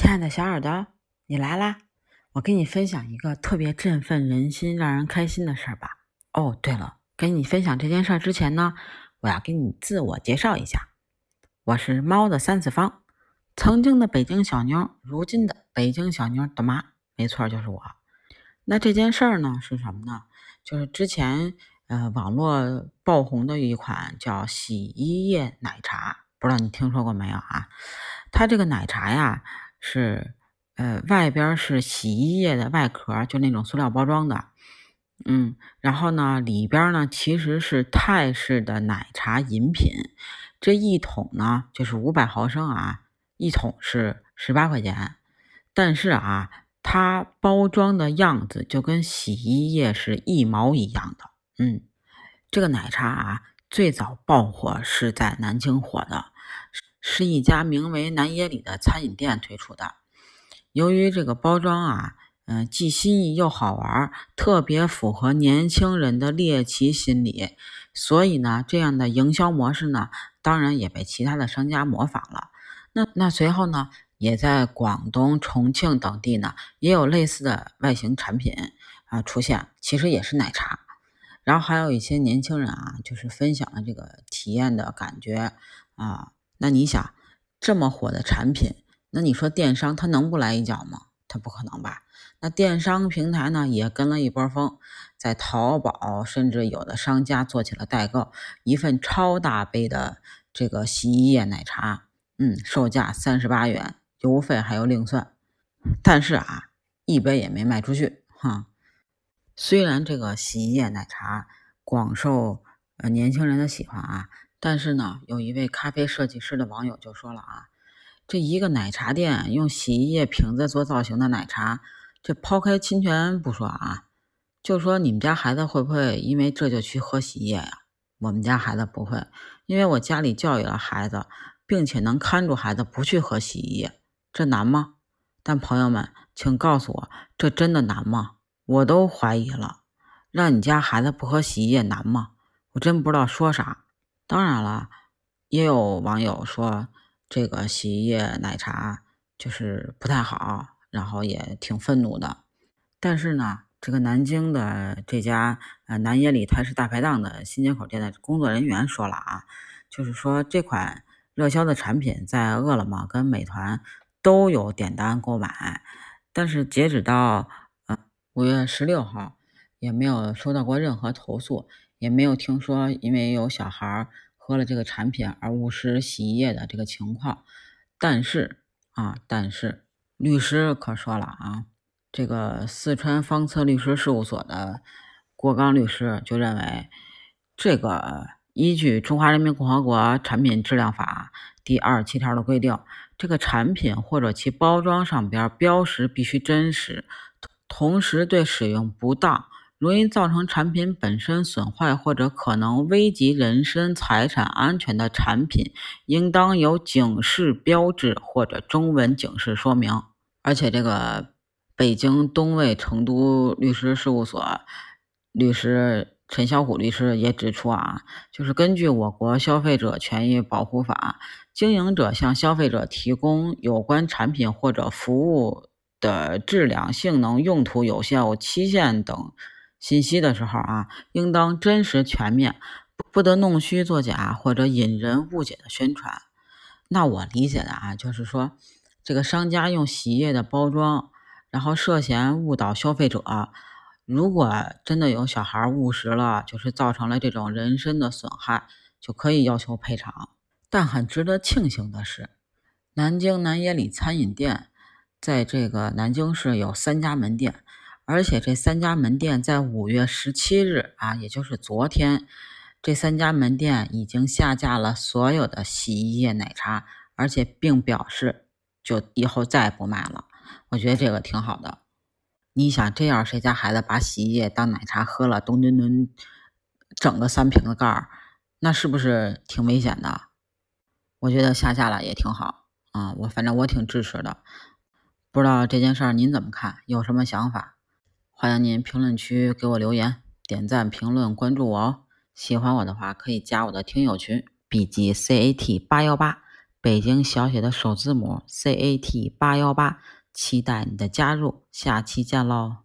亲爱的小耳朵，你来啦！我跟你分享一个特别振奋人心、让人开心的事儿吧。哦，对了，跟你分享这件事儿之前呢，我要给你自我介绍一下。我是猫的三次方，曾经的北京小妞，如今的北京小妞的妈，没错，就是我。那这件事儿呢是什么呢？就是之前呃网络爆红的一款叫洗衣液奶茶，不知道你听说过没有啊？它这个奶茶呀。是，呃，外边是洗衣液的外壳，就那种塑料包装的，嗯，然后呢，里边呢其实是泰式的奶茶饮品，这一桶呢就是五百毫升啊，一桶是十八块钱，但是啊，它包装的样子就跟洗衣液是一毛一样的，嗯，这个奶茶啊，最早爆火是在南京火的。是一家名为南野里的餐饮店推出的。由于这个包装啊，嗯，既新意又好玩，特别符合年轻人的猎奇心理，所以呢，这样的营销模式呢，当然也被其他的商家模仿了。那那随后呢，也在广东、重庆等地呢，也有类似的外形产品啊出现，其实也是奶茶。然后还有一些年轻人啊，就是分享了这个体验的感觉啊。那你想，这么火的产品，那你说电商他能不来一脚吗？他不可能吧？那电商平台呢也跟了一波风，在淘宝甚至有的商家做起了代购，一份超大杯的这个洗衣液奶茶，嗯，售价三十八元，邮费还要另算。但是啊，一杯也没卖出去，哈。虽然这个洗衣液奶茶广受呃年轻人的喜欢啊。但是呢，有一位咖啡设计师的网友就说了啊，这一个奶茶店用洗衣液瓶子做造型的奶茶，这抛开侵权不说啊，就说你们家孩子会不会因为这就去喝洗衣液呀？我们家孩子不会，因为我家里教育了孩子，并且能看住孩子不去喝洗衣液，这难吗？但朋友们，请告诉我，这真的难吗？我都怀疑了，让你家孩子不喝洗衣液难吗？我真不知道说啥。当然了，也有网友说这个洗衣液奶茶就是不太好，然后也挺愤怒的。但是呢，这个南京的这家呃南野里泰式大排档的新街口店的工作人员说了啊，就是说这款热销的产品在饿了么跟美团都有点单购买，但是截止到呃五月十六号，也没有收到过任何投诉。也没有听说因为有小孩喝了这个产品而误食洗衣液的这个情况，但是啊，但是律师可说了啊，这个四川方策律师事务所的郭刚律师就认为，这个依据《中华人民共和国产品质量法》第二十七条的规定，这个产品或者其包装上边标识必须真实，同时对使用不当。容易造成产品本身损坏或者可能危及人身财产安全的产品，应当有警示标志或者中文警示说明。而且，这个北京东卫成都律师事务所律师陈小虎律师也指出啊，就是根据我国消费者权益保护法，经营者向消费者提供有关产品或者服务的质量、性能、用途、有效期限等。信息的时候啊，应当真实全面，不得弄虚作假或者引人误解的宣传。那我理解的啊，就是说这个商家用洗衣液的包装，然后涉嫌误导消费者。如果真的有小孩误食了，就是造成了这种人身的损害，就可以要求赔偿。但很值得庆幸的是，南京南野里餐饮店在这个南京市有三家门店。而且这三家门店在五月十七日啊，也就是昨天，这三家门店已经下架了所有的洗衣液奶茶，而且并表示就以后再也不卖了。我觉得这个挺好的。你想，这样谁家孩子把洗衣液当奶茶喝了，咚咚咚整个三瓶子盖儿，那是不是挺危险的？我觉得下架了也挺好啊，我反正我挺支持的。不知道这件事儿您怎么看？有什么想法？欢迎您评论区给我留言、点赞、评论、关注我哦！喜欢我的话，可以加我的听友群，笔记 C A T 八幺八北京小写的首字母 C A T 八幺八，期待你的加入，下期见喽！